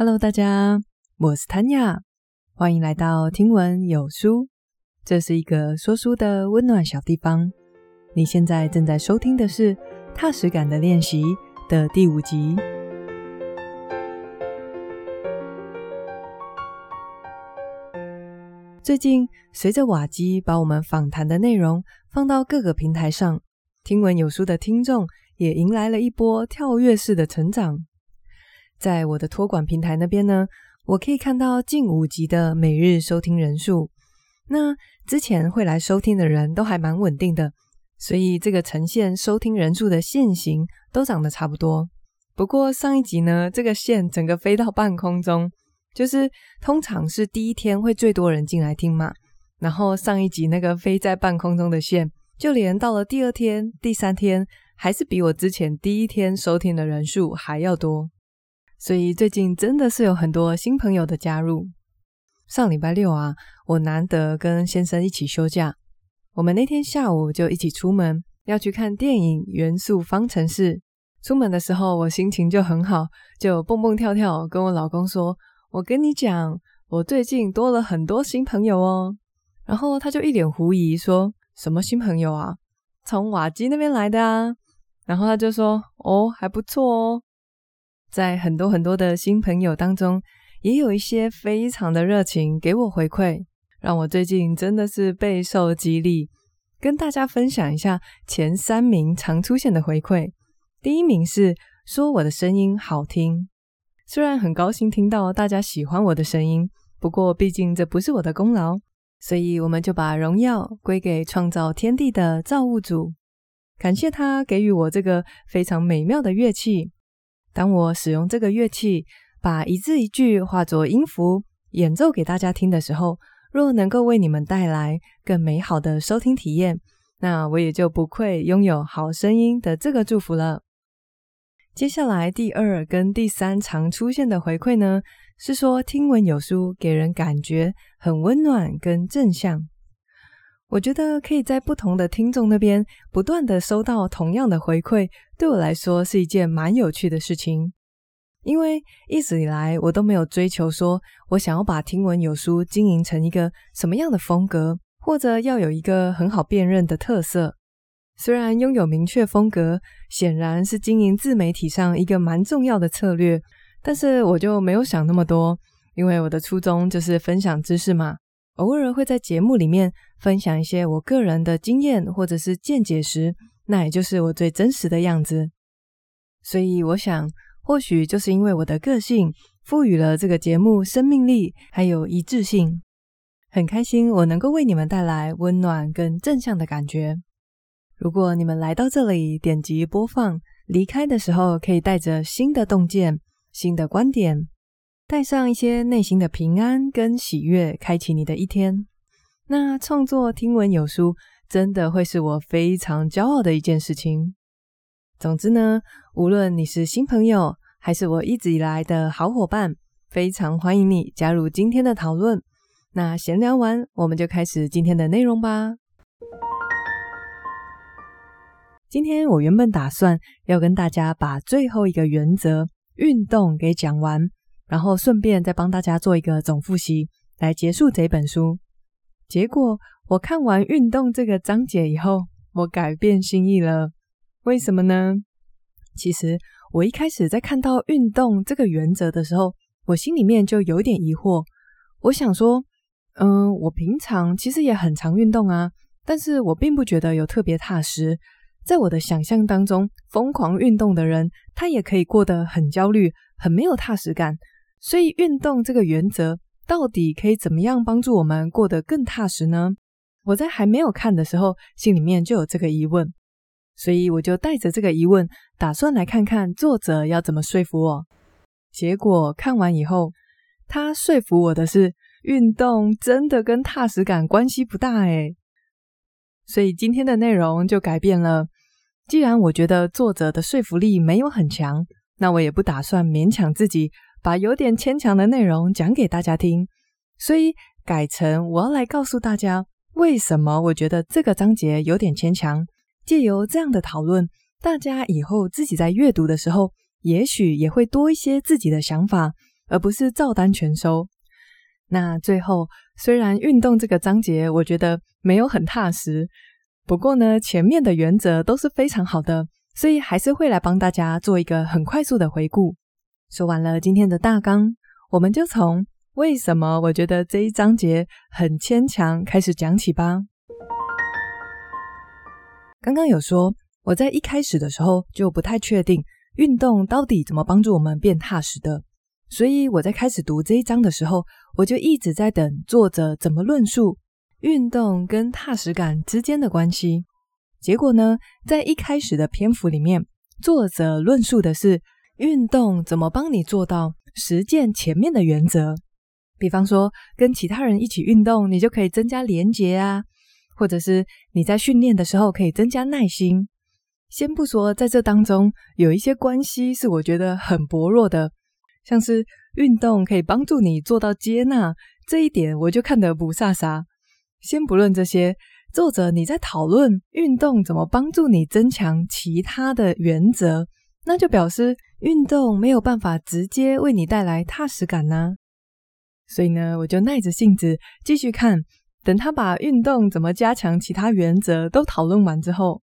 Hello，大家，我是 Tanya，欢迎来到听闻有书。这是一个说书的温暖小地方。你现在正在收听的是《踏实感的练习》的第五集。最近，随着瓦基把我们访谈的内容放到各个平台上，听闻有书的听众也迎来了一波跳跃式的成长。在我的托管平台那边呢，我可以看到近五集的每日收听人数。那之前会来收听的人都还蛮稳定的，所以这个呈现收听人数的线型都长得差不多。不过上一集呢，这个线整个飞到半空中，就是通常是第一天会最多人进来听嘛。然后上一集那个飞在半空中的线，就连到了第二天、第三天，还是比我之前第一天收听的人数还要多。所以最近真的是有很多新朋友的加入。上礼拜六啊，我难得跟先生一起休假，我们那天下午就一起出门，要去看电影《元素方程式》。出门的时候我心情就很好，就蹦蹦跳跳跟我老公说：“我跟你讲，我最近多了很多新朋友哦。”然后他就一脸狐疑说：“什么新朋友啊？从瓦基那边来的啊？”然后他就说：“哦，还不错哦。”在很多很多的新朋友当中，也有一些非常的热情给我回馈，让我最近真的是备受激励。跟大家分享一下前三名常出现的回馈。第一名是说我的声音好听，虽然很高兴听到大家喜欢我的声音，不过毕竟这不是我的功劳，所以我们就把荣耀归给创造天地的造物主，感谢他给予我这个非常美妙的乐器。当我使用这个乐器，把一字一句化作音符演奏给大家听的时候，若能够为你们带来更美好的收听体验，那我也就不愧拥有好声音的这个祝福了。接下来第二跟第三常出现的回馈呢，是说听闻有书给人感觉很温暖跟正向。我觉得可以在不同的听众那边不断的收到同样的回馈，对我来说是一件蛮有趣的事情。因为一直以来我都没有追求说我想要把听闻有书经营成一个什么样的风格，或者要有一个很好辨认的特色。虽然拥有明确风格显然是经营自媒体上一个蛮重要的策略，但是我就没有想那么多，因为我的初衷就是分享知识嘛。偶尔会在节目里面分享一些我个人的经验或者是见解时，那也就是我最真实的样子。所以我想，或许就是因为我的个性，赋予了这个节目生命力，还有一致性。很开心我能够为你们带来温暖跟正向的感觉。如果你们来到这里点击播放，离开的时候可以带着新的洞见、新的观点。带上一些内心的平安跟喜悦，开启你的一天。那创作听闻有书，真的会是我非常骄傲的一件事情。总之呢，无论你是新朋友，还是我一直以来的好伙伴，非常欢迎你加入今天的讨论。那闲聊完，我们就开始今天的内容吧。今天我原本打算要跟大家把最后一个原则——运动给讲完。然后顺便再帮大家做一个总复习，来结束这本书。结果我看完运动这个章节以后，我改变心意了。为什么呢？其实我一开始在看到运动这个原则的时候，我心里面就有点疑惑。我想说，嗯，我平常其实也很常运动啊，但是我并不觉得有特别踏实。在我的想象当中，疯狂运动的人，他也可以过得很焦虑，很没有踏实感。所以，运动这个原则到底可以怎么样帮助我们过得更踏实呢？我在还没有看的时候，心里面就有这个疑问，所以我就带着这个疑问，打算来看看作者要怎么说服我。结果看完以后，他说服我的是，运动真的跟踏实感关系不大诶。所以今天的内容就改变了。既然我觉得作者的说服力没有很强，那我也不打算勉强自己。把有点牵强的内容讲给大家听，所以改成我要来告诉大家为什么我觉得这个章节有点牵强。借由这样的讨论，大家以后自己在阅读的时候，也许也会多一些自己的想法，而不是照单全收。那最后，虽然运动这个章节我觉得没有很踏实，不过呢，前面的原则都是非常好的，所以还是会来帮大家做一个很快速的回顾。说完了今天的大纲，我们就从为什么我觉得这一章节很牵强开始讲起吧。刚刚有说，我在一开始的时候就不太确定运动到底怎么帮助我们变踏实的，所以我在开始读这一章的时候，我就一直在等作者怎么论述运动跟踏实感之间的关系。结果呢，在一开始的篇幅里面，作者论述的是运动怎么帮你做到实践前面的原则，比方说跟其他人一起运动，你就可以增加连结啊。或者是你在训练的时候可以增加耐心。先不说在这当中有一些关系是我觉得很薄弱的，像是运动可以帮助你做到接纳这一点，我就看得不飒飒。先不论这些，作者你在讨论运动怎么帮助你增强其他的原则，那就表示运动没有办法直接为你带来踏实感呢。所以呢，我就耐着性子继续看。等他把运动怎么加强其他原则都讨论完之后，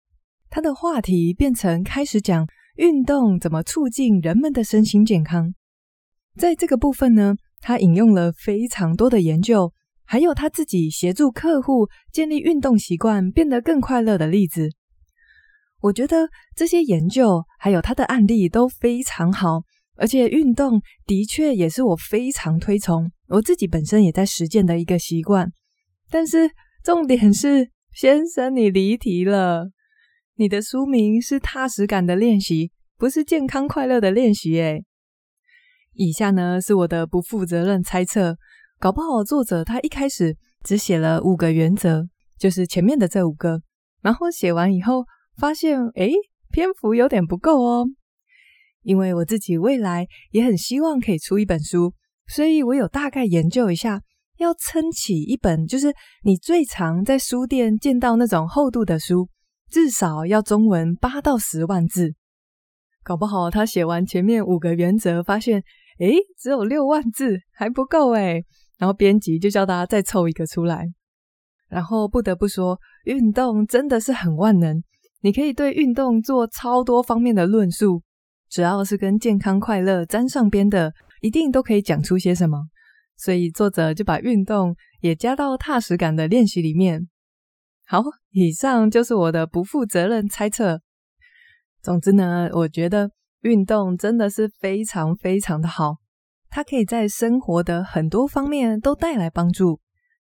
他的话题变成开始讲运动怎么促进人们的身心健康。在这个部分呢，他引用了非常多的研究，还有他自己协助客户建立运动习惯变得更快乐的例子。我觉得这些研究还有他的案例都非常好，而且运动的确也是我非常推崇，我自己本身也在实践的一个习惯。但是重点是，先生，你离题了。你的书名是踏实感的练习，不是健康快乐的练习。诶，以下呢是我的不负责任猜测，搞不好作者他一开始只写了五个原则，就是前面的这五个，然后写完以后发现，诶，篇幅有点不够哦。因为我自己未来也很希望可以出一本书，所以我有大概研究一下。要撑起一本，就是你最常在书店见到那种厚度的书，至少要中文八到十万字。搞不好他写完前面五个原则，发现诶，只有六万字，还不够诶。然后编辑就叫大家再凑一个出来。然后不得不说，运动真的是很万能，你可以对运动做超多方面的论述，只要是跟健康快乐沾上边的，一定都可以讲出些什么。所以作者就把运动也加到踏实感的练习里面。好，以上就是我的不负责任猜测。总之呢，我觉得运动真的是非常非常的好，它可以在生活的很多方面都带来帮助。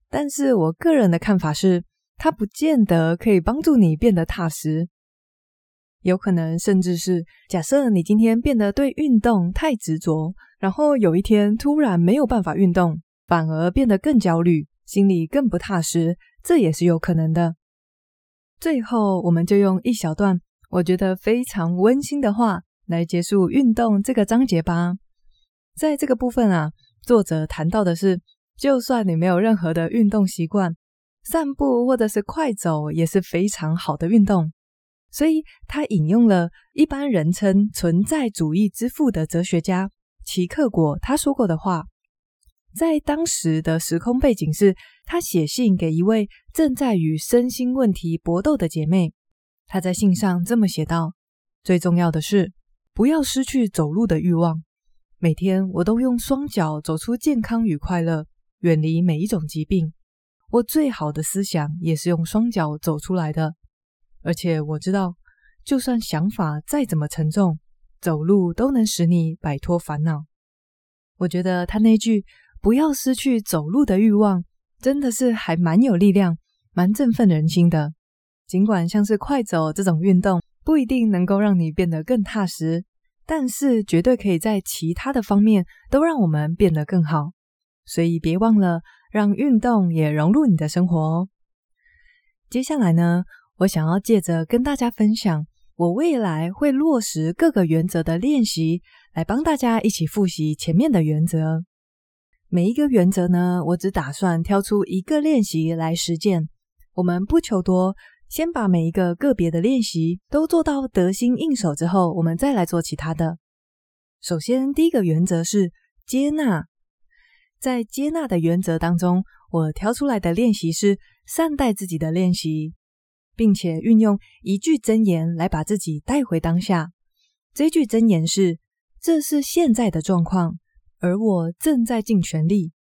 但是我个人的看法是，它不见得可以帮助你变得踏实。有可能甚至是假设你今天变得对运动太执着。然后有一天突然没有办法运动，反而变得更焦虑，心里更不踏实，这也是有可能的。最后，我们就用一小段我觉得非常温馨的话来结束运动这个章节吧。在这个部分啊，作者谈到的是，就算你没有任何的运动习惯，散步或者是快走也是非常好的运动。所以他引用了一般人称存在主义之父的哲学家。齐克果他说过的话，在当时的时空背景是，他写信给一位正在与身心问题搏斗的姐妹。他在信上这么写道：“最重要的是，不要失去走路的欲望。每天我都用双脚走出健康与快乐，远离每一种疾病。我最好的思想也是用双脚走出来的。而且我知道，就算想法再怎么沉重。”走路都能使你摆脱烦恼。我觉得他那句“不要失去走路的欲望”真的是还蛮有力量，蛮振奋人心的。尽管像是快走这种运动不一定能够让你变得更踏实，但是绝对可以在其他的方面都让我们变得更好。所以别忘了让运动也融入你的生活哦。接下来呢，我想要借着跟大家分享。我未来会落实各个原则的练习，来帮大家一起复习前面的原则。每一个原则呢，我只打算挑出一个练习来实践。我们不求多，先把每一个个别的练习都做到得心应手之后，我们再来做其他的。首先，第一个原则是接纳。在接纳的原则当中，我挑出来的练习是善待自己的练习，并且运用一句真言来把自己带回当下。这句真言是：“这是现在的状况，而我正在尽全力。”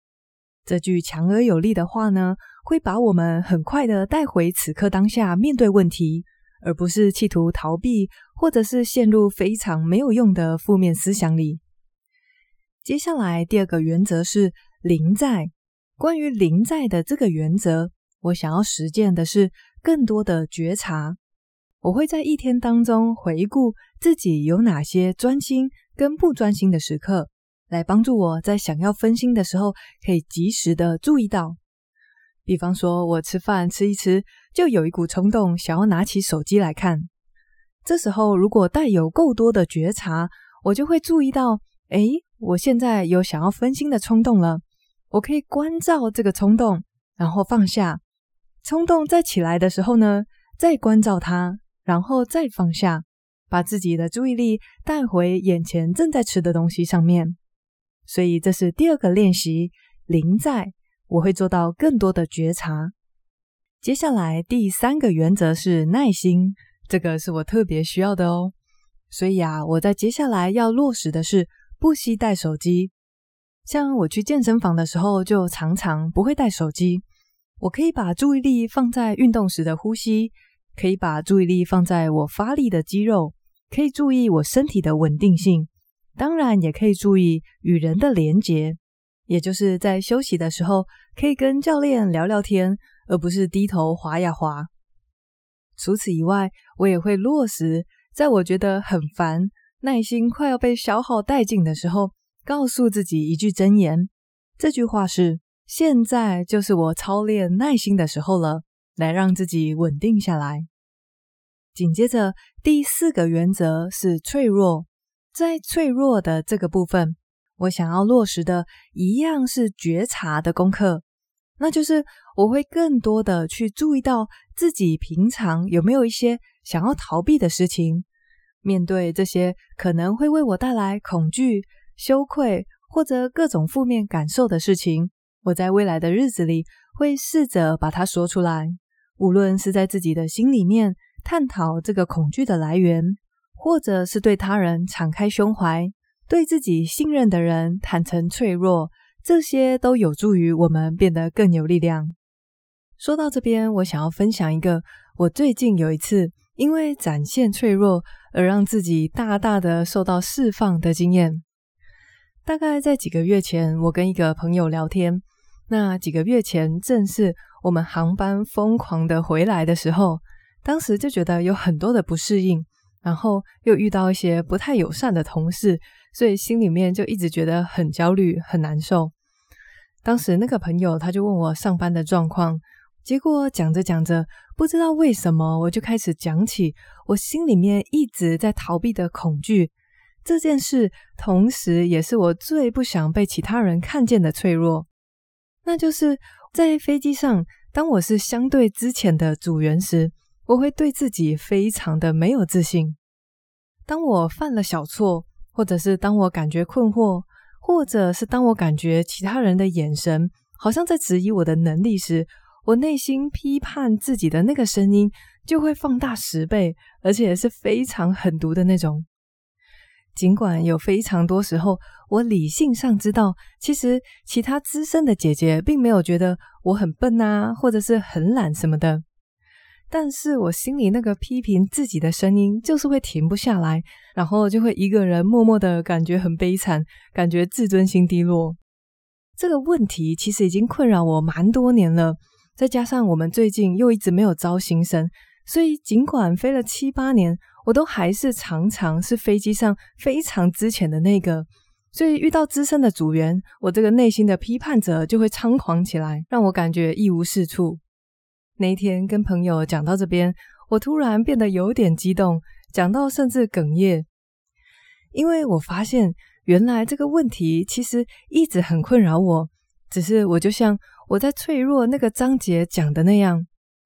这句强而有力的话呢，会把我们很快的带回此刻当下，面对问题，而不是企图逃避，或者是陷入非常没有用的负面思想里。接下来第二个原则是临在。关于临在的这个原则，我想要实践的是更多的觉察。我会在一天当中回顾自己有哪些专心跟不专心的时刻。来帮助我在想要分心的时候，可以及时的注意到。比方说，我吃饭吃一吃，就有一股冲动想要拿起手机来看。这时候，如果带有够多的觉察，我就会注意到，诶，我现在有想要分心的冲动了。我可以关照这个冲动，然后放下。冲动再起来的时候呢，再关照它，然后再放下，把自己的注意力带回眼前正在吃的东西上面。所以这是第二个练习，临在，我会做到更多的觉察。接下来第三个原则是耐心，这个是我特别需要的哦。所以啊，我在接下来要落实的是不携带手机。像我去健身房的时候，就常常不会带手机。我可以把注意力放在运动时的呼吸，可以把注意力放在我发力的肌肉，可以注意我身体的稳定性。当然，也可以注意与人的连结，也就是在休息的时候，可以跟教练聊聊天，而不是低头滑呀滑。除此以外，我也会落实，在我觉得很烦、耐心快要被消耗殆尽的时候，告诉自己一句箴言。这句话是：“现在就是我操练耐心的时候了。”来让自己稳定下来。紧接着，第四个原则是脆弱。在脆弱的这个部分，我想要落实的一样是觉察的功课，那就是我会更多的去注意到自己平常有没有一些想要逃避的事情。面对这些可能会为我带来恐惧、羞愧或者各种负面感受的事情，我在未来的日子里会试着把它说出来，无论是在自己的心里面探讨这个恐惧的来源。或者是对他人敞开胸怀，对自己信任的人坦诚脆弱，这些都有助于我们变得更有力量。说到这边，我想要分享一个我最近有一次因为展现脆弱而让自己大大的受到释放的经验。大概在几个月前，我跟一个朋友聊天，那几个月前正是我们航班疯狂的回来的时候，当时就觉得有很多的不适应。然后又遇到一些不太友善的同事，所以心里面就一直觉得很焦虑、很难受。当时那个朋友他就问我上班的状况，结果讲着讲着，不知道为什么我就开始讲起我心里面一直在逃避的恐惧这件事，同时也是我最不想被其他人看见的脆弱。那就是在飞机上，当我是相对之浅的组员时。我会对自己非常的没有自信。当我犯了小错，或者是当我感觉困惑，或者是当我感觉其他人的眼神好像在质疑我的能力时，我内心批判自己的那个声音就会放大十倍，而且是非常狠毒的那种。尽管有非常多时候，我理性上知道，其实其他资深的姐姐并没有觉得我很笨啊，或者是很懒什么的。但是我心里那个批评自己的声音就是会停不下来，然后就会一个人默默的感觉很悲惨，感觉自尊心低落。这个问题其实已经困扰我蛮多年了，再加上我们最近又一直没有招新生，所以尽管飞了七八年，我都还是常常是飞机上非常之前的那个。所以遇到资深的组员，我这个内心的批判者就会猖狂起来，让我感觉一无是处。那一天跟朋友讲到这边，我突然变得有点激动，讲到甚至哽咽，因为我发现原来这个问题其实一直很困扰我，只是我就像我在脆弱那个章节讲的那样，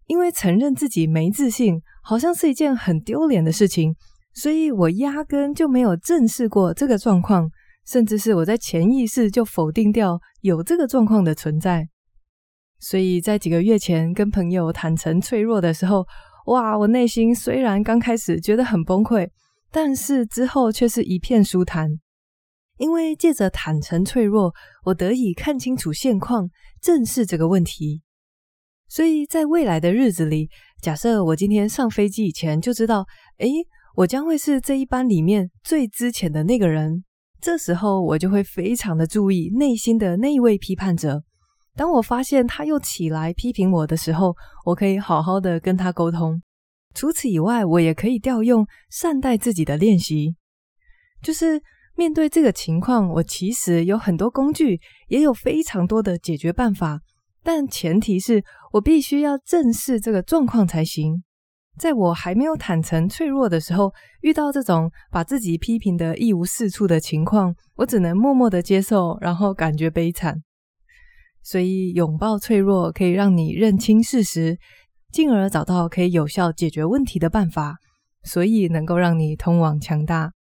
因为承认自己没自信，好像是一件很丢脸的事情，所以我压根就没有正视过这个状况，甚至是我在潜意识就否定掉有这个状况的存在。所以在几个月前跟朋友坦诚脆弱的时候，哇，我内心虽然刚开始觉得很崩溃，但是之后却是一片舒坦，因为借着坦诚脆弱，我得以看清楚现况，正视这个问题。所以在未来的日子里，假设我今天上飞机以前就知道，诶，我将会是这一班里面最之前的那个人，这时候我就会非常的注意内心的那一位批判者。当我发现他又起来批评我的时候，我可以好好的跟他沟通。除此以外，我也可以调用善待自己的练习，就是面对这个情况，我其实有很多工具，也有非常多的解决办法，但前提是我必须要正视这个状况才行。在我还没有坦诚脆弱的时候，遇到这种把自己批评得一无是处的情况，我只能默默的接受，然后感觉悲惨。所以，拥抱脆弱可以让你认清事实，进而找到可以有效解决问题的办法，所以能够让你通往强大。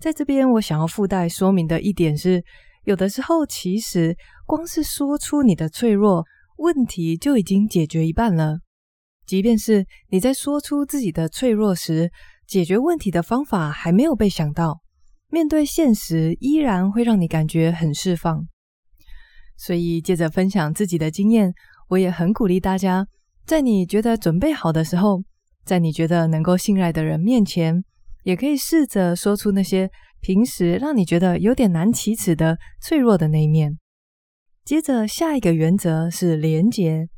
在这边，我想要附带说明的一点是，有的时候其实光是说出你的脆弱，问题就已经解决一半了。即便是你在说出自己的脆弱时，解决问题的方法还没有被想到，面对现实依然会让你感觉很释放。所以，借着分享自己的经验，我也很鼓励大家，在你觉得准备好的时候，在你觉得能够信赖的人面前，也可以试着说出那些平时让你觉得有点难启齿的脆弱的那一面。接着，下一个原则是连结。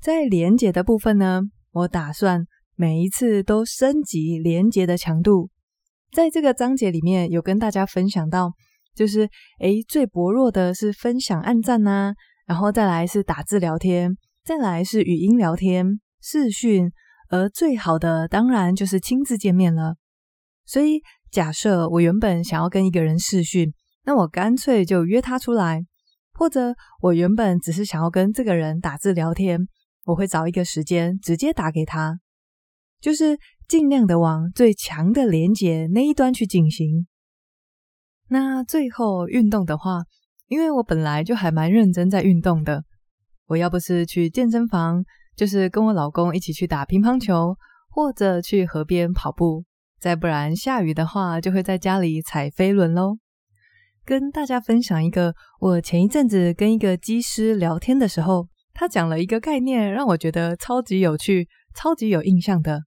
在连结的部分呢，我打算每一次都升级连结的强度。在这个章节里面有跟大家分享到。就是，诶，最薄弱的是分享、按赞呐、然后再来是打字聊天，再来是语音聊天、视讯，而最好的当然就是亲自见面了。所以，假设我原本想要跟一个人试训，那我干脆就约他出来；或者我原本只是想要跟这个人打字聊天，我会找一个时间直接打给他，就是尽量的往最强的连接那一端去进行。那最后运动的话，因为我本来就还蛮认真在运动的，我要不是去健身房，就是跟我老公一起去打乒乓球，或者去河边跑步，再不然下雨的话，就会在家里踩飞轮喽。跟大家分享一个，我前一阵子跟一个机师聊天的时候，他讲了一个概念，让我觉得超级有趣、超级有印象的。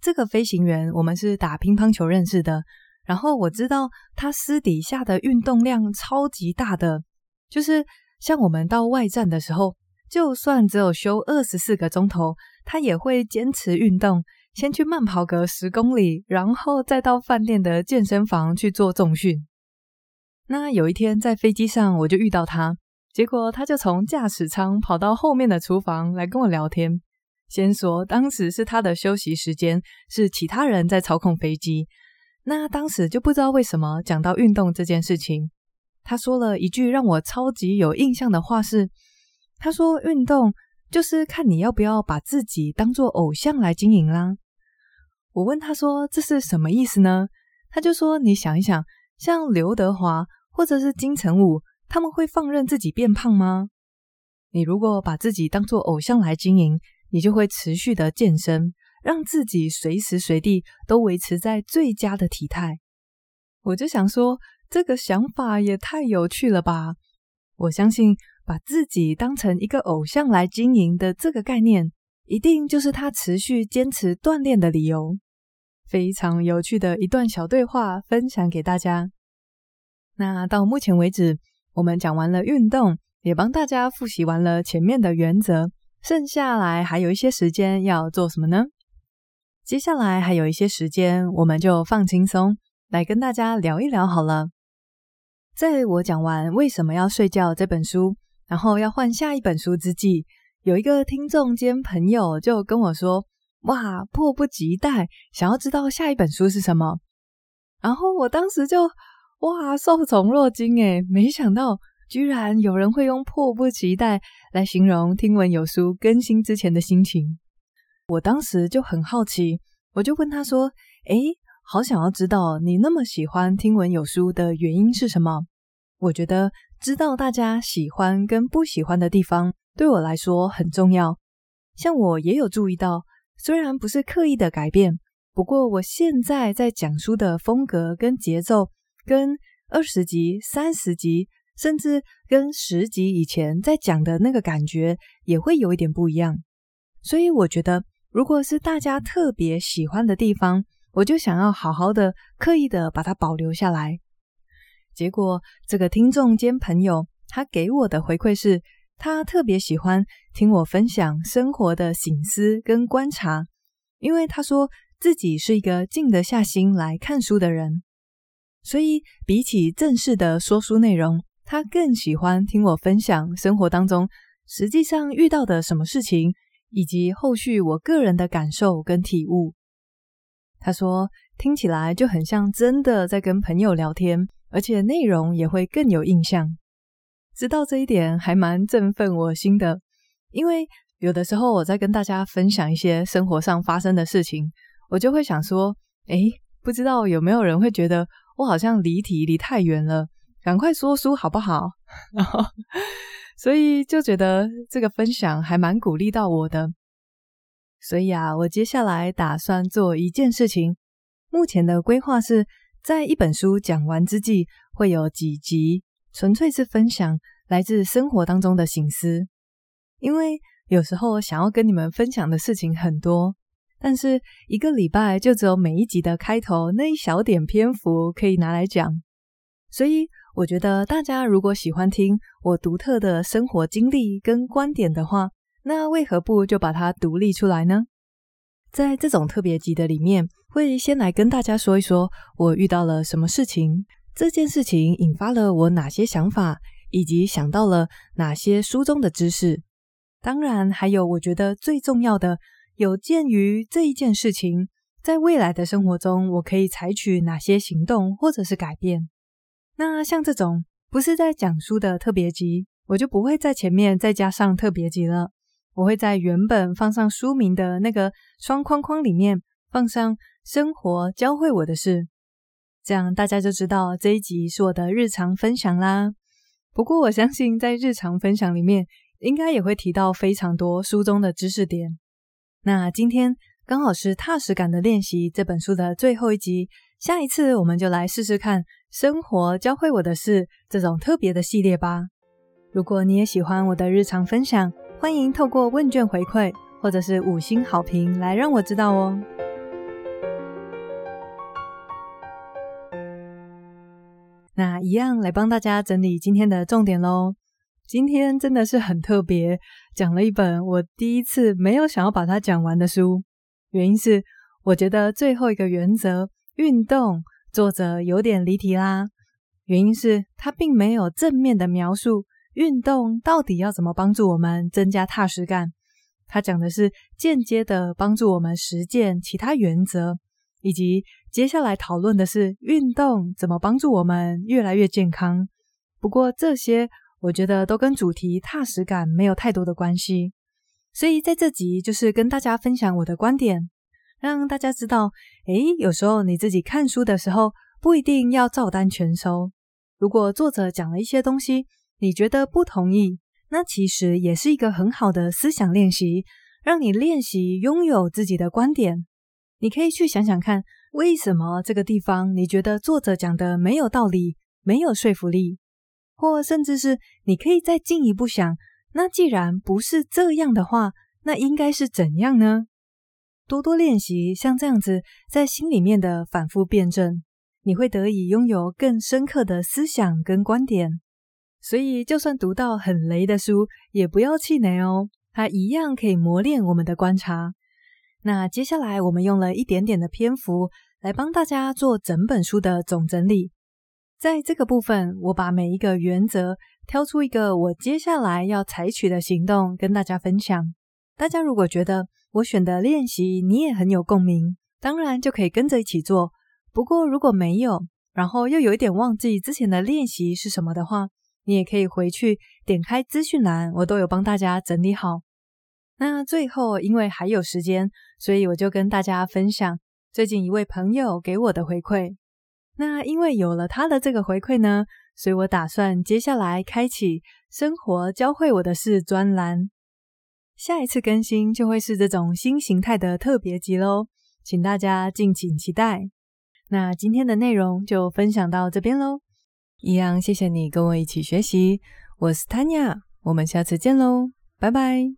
这个飞行员，我们是打乒乓球认识的。然后我知道他私底下的运动量超级大的，就是像我们到外站的时候，就算只有休二十四个钟头，他也会坚持运动，先去慢跑个十公里，然后再到饭店的健身房去做重训。那有一天在飞机上，我就遇到他，结果他就从驾驶舱跑到后面的厨房来跟我聊天。先说当时是他的休息时间，是其他人在操控飞机。那当时就不知道为什么讲到运动这件事情，他说了一句让我超级有印象的话是，他说运动就是看你要不要把自己当做偶像来经营啦。我问他说这是什么意思呢？他就说你想一想，像刘德华或者是金城武，他们会放任自己变胖吗？你如果把自己当做偶像来经营，你就会持续的健身。让自己随时随地都维持在最佳的体态，我就想说，这个想法也太有趣了吧！我相信把自己当成一个偶像来经营的这个概念，一定就是他持续坚持锻炼的理由。非常有趣的一段小对话，分享给大家。那到目前为止，我们讲完了运动，也帮大家复习完了前面的原则，剩下来还有一些时间要做什么呢？接下来还有一些时间，我们就放轻松，来跟大家聊一聊好了。在我讲完为什么要睡觉这本书，然后要换下一本书之际，有一个听众兼朋友就跟我说：“哇，迫不及待想要知道下一本书是什么。”然后我当时就哇，受宠若惊诶，没想到居然有人会用迫不及待来形容听闻有书更新之前的心情。我当时就很好奇，我就问他说：“诶，好想要知道你那么喜欢听闻有书的原因是什么。我觉得知道大家喜欢跟不喜欢的地方，对我来说很重要。像我也有注意到，虽然不是刻意的改变，不过我现在在讲书的风格跟节奏，跟二十集、三十集，甚至跟十集以前在讲的那个感觉，也会有一点不一样。所以我觉得，如果是大家特别喜欢的地方，我就想要好好的、刻意的把它保留下来。结果，这个听众兼朋友，他给我的回馈是，他特别喜欢听我分享生活的醒思跟观察，因为他说自己是一个静得下心来看书的人。所以，比起正式的说书内容，他更喜欢听我分享生活当中实际上遇到的什么事情，以及后续我个人的感受跟体悟。他说，听起来就很像真的在跟朋友聊天，而且内容也会更有印象。知道这一点还蛮振奋我心的，因为有的时候我在跟大家分享一些生活上发生的事情，我就会想说，诶，不知道有没有人会觉得。我好像离题离太远了，赶快说书好不好？所以就觉得这个分享还蛮鼓励到我的。所以啊，我接下来打算做一件事情。目前的规划是在一本书讲完之际，会有几集纯粹是分享来自生活当中的醒思。因为有时候想要跟你们分享的事情很多。但是一个礼拜就只有每一集的开头那一小点篇幅可以拿来讲，所以我觉得大家如果喜欢听我独特的生活经历跟观点的话，那为何不就把它独立出来呢？在这种特别集的里面，会先来跟大家说一说我遇到了什么事情，这件事情引发了我哪些想法，以及想到了哪些书中的知识。当然，还有我觉得最重要的。有鉴于这一件事情，在未来的生活中，我可以采取哪些行动或者是改变？那像这种不是在讲书的特别集，我就不会在前面再加上特别集了。我会在原本放上书名的那个双框框里面放上“生活教会我的事”，这样大家就知道这一集是我的日常分享啦。不过我相信，在日常分享里面，应该也会提到非常多书中的知识点。那今天刚好是踏实感的练习这本书的最后一集，下一次我们就来试试看生活教会我的事这种特别的系列吧。如果你也喜欢我的日常分享，欢迎透过问卷回馈或者是五星好评来让我知道哦。那一样来帮大家整理今天的重点喽。今天真的是很特别，讲了一本我第一次没有想要把它讲完的书。原因是我觉得最后一个原则——运动，作者有点离题啦。原因是他并没有正面的描述运动到底要怎么帮助我们增加踏实感。他讲的是间接的帮助我们实践其他原则，以及接下来讨论的是运动怎么帮助我们越来越健康。不过这些。我觉得都跟主题踏实感没有太多的关系，所以在这集就是跟大家分享我的观点，让大家知道，诶，有时候你自己看书的时候不一定要照单全收。如果作者讲了一些东西，你觉得不同意，那其实也是一个很好的思想练习，让你练习拥有自己的观点。你可以去想想看，为什么这个地方你觉得作者讲的没有道理，没有说服力。或甚至是你可以再进一步想，那既然不是这样的话，那应该是怎样呢？多多练习像这样子在心里面的反复辩证，你会得以拥有更深刻的思想跟观点。所以，就算读到很雷的书，也不要气馁哦，它一样可以磨练我们的观察。那接下来，我们用了一点点的篇幅来帮大家做整本书的总整理。在这个部分，我把每一个原则挑出一个我接下来要采取的行动跟大家分享。大家如果觉得我选的练习你也很有共鸣，当然就可以跟着一起做。不过如果没有，然后又有一点忘记之前的练习是什么的话，你也可以回去点开资讯栏，我都有帮大家整理好。那最后，因为还有时间，所以我就跟大家分享最近一位朋友给我的回馈。那因为有了他的这个回馈呢，所以我打算接下来开启生活教会我的事专栏。下一次更新就会是这种新形态的特别集喽，请大家敬请期待。那今天的内容就分享到这边喽，一样谢谢你跟我一起学习，我是 Tanya，我们下次见喽，拜拜。